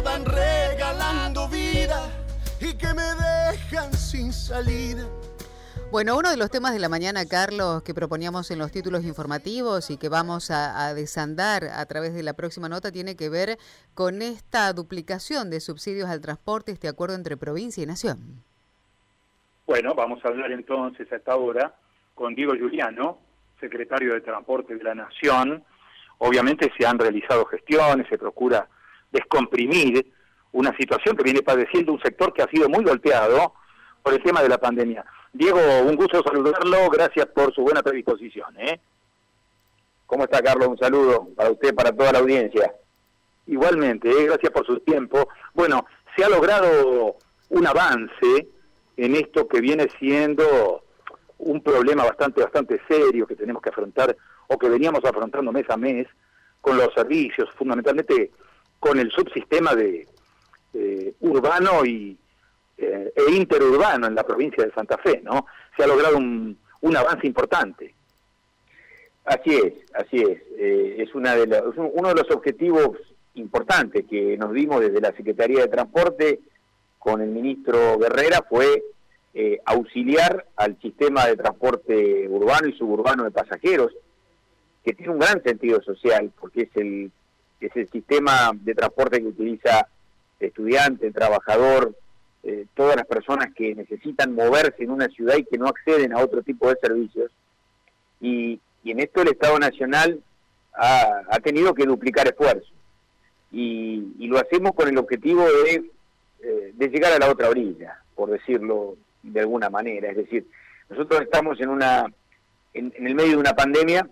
me van regalando vida y que me dejan sin salida. Bueno, uno de los temas de la mañana, Carlos, que proponíamos en los títulos informativos y que vamos a, desandar a través de la próxima nota, tiene que ver con esta duplicación de subsidios al transporte, este acuerdo entre provincia y nación. Bueno, vamos a hablar entonces a esta hora con Diego Giuliano, secretario de Transporte de la Nación. Obviamente se han realizado gestiones, se procura descomprimir una situación que viene padeciendo un sector que ha sido muy golpeado por el tema de la pandemia. Diego, un gusto saludarlo, gracias por su buena predisposición. ¿eh? ¿Cómo está Carlos? Un saludo para usted, para toda la audiencia. Igualmente, ¿eh? gracias por su tiempo. Bueno, se ha logrado un avance en esto que viene siendo un problema bastante, bastante serio que tenemos que afrontar o que veníamos afrontando mes a mes con los servicios, fundamentalmente con el subsistema de urbano y, eh, e interurbano en la provincia de Santa Fe, ¿no? Se ha logrado un, avance importante. Así es, así es. Eh, es una de uno de los objetivos importantes que nos dimos desde la Secretaría de Transporte con el ministro Guerrera fue eh, auxiliar al sistema de transporte urbano y suburbano de pasajeros, que tiene un gran sentido social, porque es el, es el sistema de transporte que utiliza estudiante, trabajador, eh, todas las personas que necesitan moverse en una ciudad y que no acceden a otro tipo de servicios. Y, en esto el Estado Nacional ha, tenido que duplicar esfuerzos. Y, lo hacemos con el objetivo de, eh, de llegar a la otra orilla, por decirlo de alguna manera. Es decir, nosotros estamos en, una, en el medio de una pandemia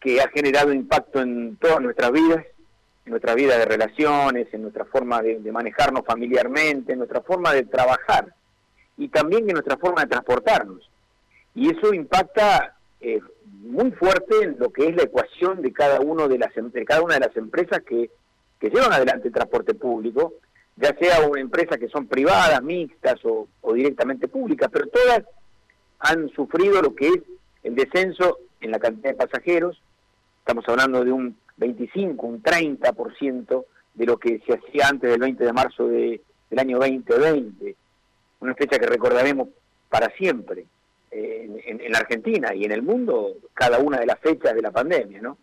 que ha generado impacto en todas nuestras vidas, en nuestra vida de relaciones, en nuestra forma de, manejarnos familiarmente, en nuestra forma de trabajar y también en nuestra forma de transportarnos. Y eso impacta eh, muy fuerte en lo que es la ecuación de cada uno de las de cada una de las empresas que, llevan adelante el transporte público, ya sea una empresa que son privadas, mixtas o directamente públicas, pero todas han sufrido lo que es el descenso en la cantidad de pasajeros. Estamos hablando de un 25, un 30% de lo que se hacía antes del 20 de marzo de, del año 2020, una fecha que recordaremos para siempre eh, en, la Argentina y en el mundo, cada una de las fechas de la pandemia, ¿no?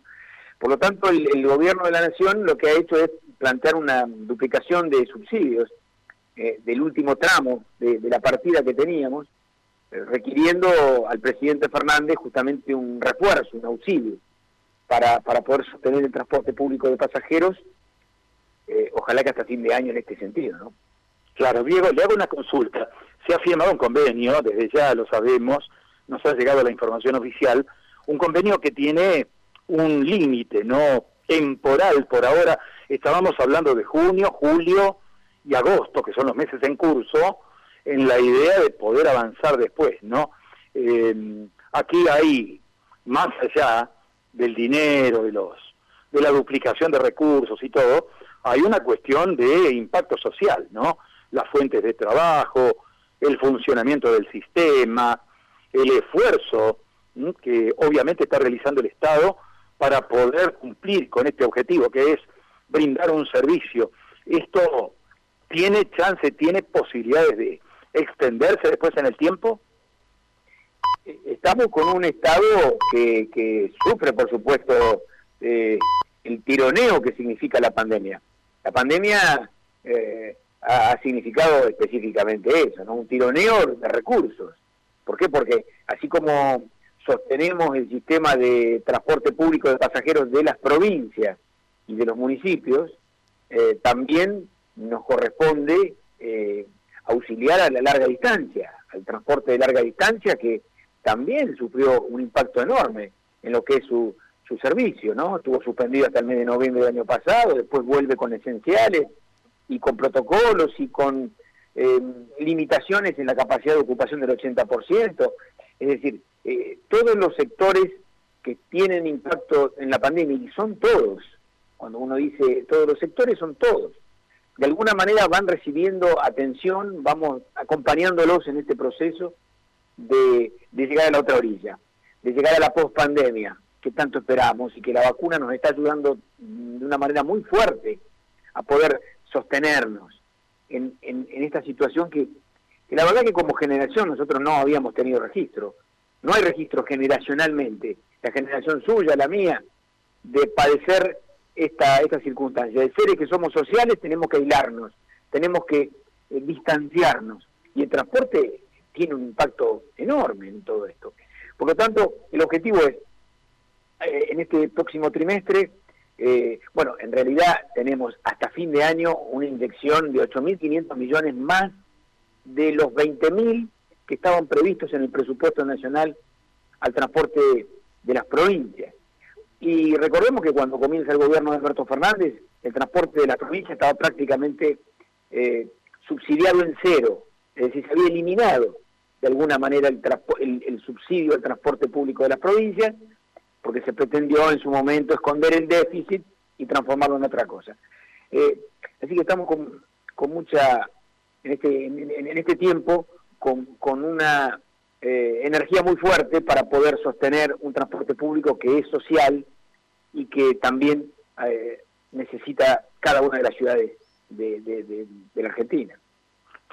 Por lo tanto, el, gobierno de la nación lo que ha hecho es plantear una duplicación de subsidios eh, del último tramo de, la partida que teníamos, eh, requiriendo al presidente Fernández justamente un refuerzo, un auxilio para, para poder sostener el transporte público de pasajeros, eh, ojalá que hasta fin de año en este sentido, ¿no? Claro, Diego, le hago una consulta. Se ha firmado un convenio, desde ya lo sabemos, nos ha llegado la información oficial, un convenio que tiene un límite, no temporal por ahora. Estábamos hablando de junio, julio y agosto, que son los meses en curso, en la idea de poder avanzar después, ¿no? Eh, aquí hay, más allá del dinero, de los de la duplicación de recursos y todo, hay una cuestión de impacto social, ¿no? Las fuentes de trabajo, el funcionamiento del sistema, el esfuerzo que obviamente está realizando el Estado para poder cumplir con este objetivo que es brindar un servicio. Esto tiene chance, tiene posibilidades de extenderse después en el tiempo estamos con un Estado que, sufre, por supuesto, eh, el tironeo que significa la pandemia. La pandemia eh, ha, significado específicamente eso, ¿no? un tironeo de recursos. ¿Por qué? Porque así como sostenemos el sistema de transporte público de pasajeros de las provincias y de los municipios, eh, también nos corresponde auxiliar a la larga distancia, al transporte de larga distancia que también sufrió un impacto enorme en lo que es su, su servicio, ¿no? Estuvo suspendido hasta el mes de noviembre del año pasado, después vuelve con esenciales y con protocolos y con eh, limitaciones en la capacidad de ocupación del 80%. Es decir, eh, todos los sectores que tienen impacto en la pandemia, y son todos, cuando uno dice todos los sectores, son todos. De alguna manera van recibiendo atención, vamos acompañándolos en este proceso de, llegar a la otra orilla, de llegar a la post-pandemia que tanto esperamos y que la vacuna nos está ayudando de una manera muy fuerte a poder sostenernos en, en, esta situación que, que, la verdad que como generación nosotros no habíamos tenido registro. No hay registro generacionalmente, la generación suya, la mía, de padecer esta, esta circunstancia. De seres que somos sociales tenemos que aislarnos, tenemos que eh, distanciarnos. Y el transporte tiene un impacto enorme en todo esto. Por lo tanto, el objetivo es, eh, en este próximo trimestre, eh, bueno, en realidad tenemos hasta fin de año una inyección de 8.500 millones más de los 20.000 que estaban previstos en el presupuesto nacional al transporte de las provincias. Y recordemos que cuando comienza el gobierno de Alberto Fernández, el transporte de la provincia estaba prácticamente eh, subsidiado en cero, es decir, se había eliminado de alguna manera el, el, subsidio al transporte público de las provincias, porque se pretendió en su momento esconder el déficit y transformarlo en otra cosa. Eh, así que estamos con, con mucha, en este, en, este tiempo, con, con una eh, energía muy fuerte para poder sostener un transporte público que es social y que también eh, necesita cada una de las ciudades de, de, la Argentina.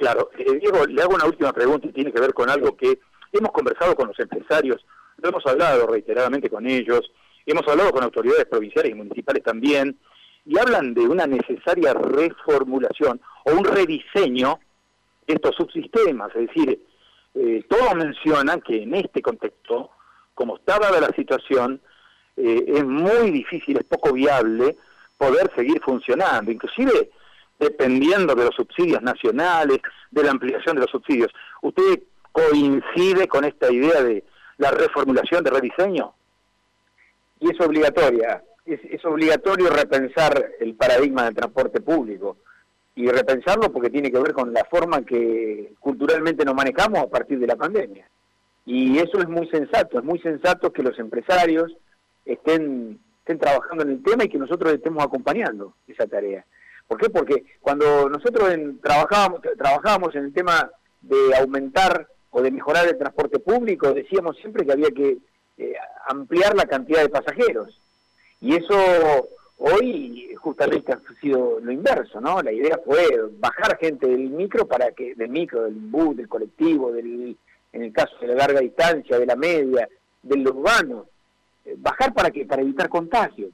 Claro, eh, Diego, le hago una última pregunta y tiene que ver con algo que hemos conversado con los empresarios, lo hemos hablado reiteradamente con ellos, hemos hablado con autoridades provinciales y municipales también, y hablan de una necesaria reformulación o un rediseño de estos subsistemas, es decir, eh, todos mencionan que en este contexto, como está dada la situación, eh, es muy difícil, es poco viable poder seguir funcionando, inclusive dependiendo de los subsidios nacionales, de la ampliación de los subsidios. ¿Usted coincide con esta idea de la reformulación, de rediseño? Y es obligatoria, es, obligatorio repensar el paradigma del transporte público y repensarlo porque tiene que ver con la forma que culturalmente nos manejamos a partir de la pandemia. Y eso es muy sensato, es muy sensato que los empresarios estén, estén trabajando en el tema y que nosotros estemos acompañando esa tarea. ¿Por qué? Porque cuando nosotros trabajábamos, trabajábamos en el tema de aumentar o de mejorar el transporte público, decíamos siempre que había que eh, ampliar la cantidad de pasajeros. Y eso hoy justamente ha sido lo inverso, ¿no? La idea fue bajar gente del micro para que, del micro, del bus, del colectivo, del, en el caso de la larga distancia, de la media, del urbano, eh, bajar para que para evitar contagios.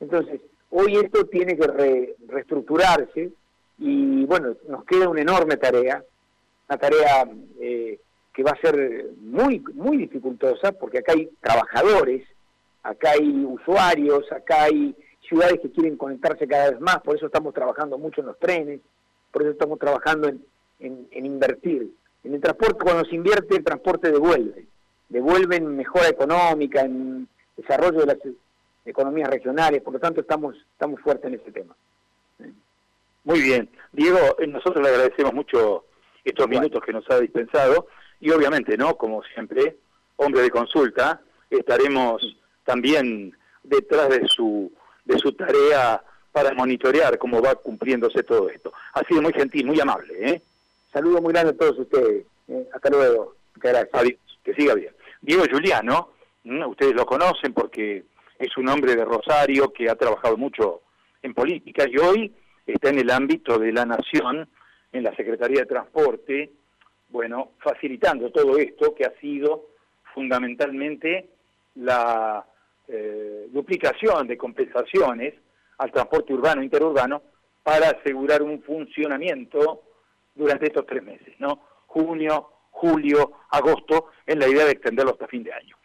Entonces, hoy esto tiene que reestructurarse y bueno, nos queda una enorme tarea, una tarea eh, que va a ser muy, muy dificultosa porque acá hay trabajadores, acá hay usuarios, acá hay ciudades que quieren conectarse cada vez más, por eso estamos trabajando mucho en los trenes, por eso estamos trabajando en, en invertir. En el transporte, cuando se invierte, el transporte devuelve devuelven mejora económica, en desarrollo de las economías regionales, por lo tanto estamos, estamos fuertes en ese tema. Muy bien. Diego, eh, nosotros le agradecemos mucho estos minutos que nos ha dispensado y obviamente, ¿no? Como siempre, hombre de consulta, estaremos también detrás de su, de su tarea para monitorear cómo va cumpliéndose todo esto. Ha sido muy gentil, muy amable. ¿eh? Saludos muy grande a todos ustedes. ¿eh? Hasta luego. Muchas gracias. Adiós. Que siga bien. Diego Juliano, ustedes lo conocen porque es un hombre de Rosario que ha trabajado mucho en política y hoy está en el ámbito de la nación, en la Secretaría de Transporte, bueno, facilitando todo esto que ha sido fundamentalmente la eh, duplicación de compensaciones al transporte urbano e interurbano para asegurar un funcionamiento durante estos tres meses, ¿no? Junio, julio, agosto, en la idea de extenderlo hasta fin de año.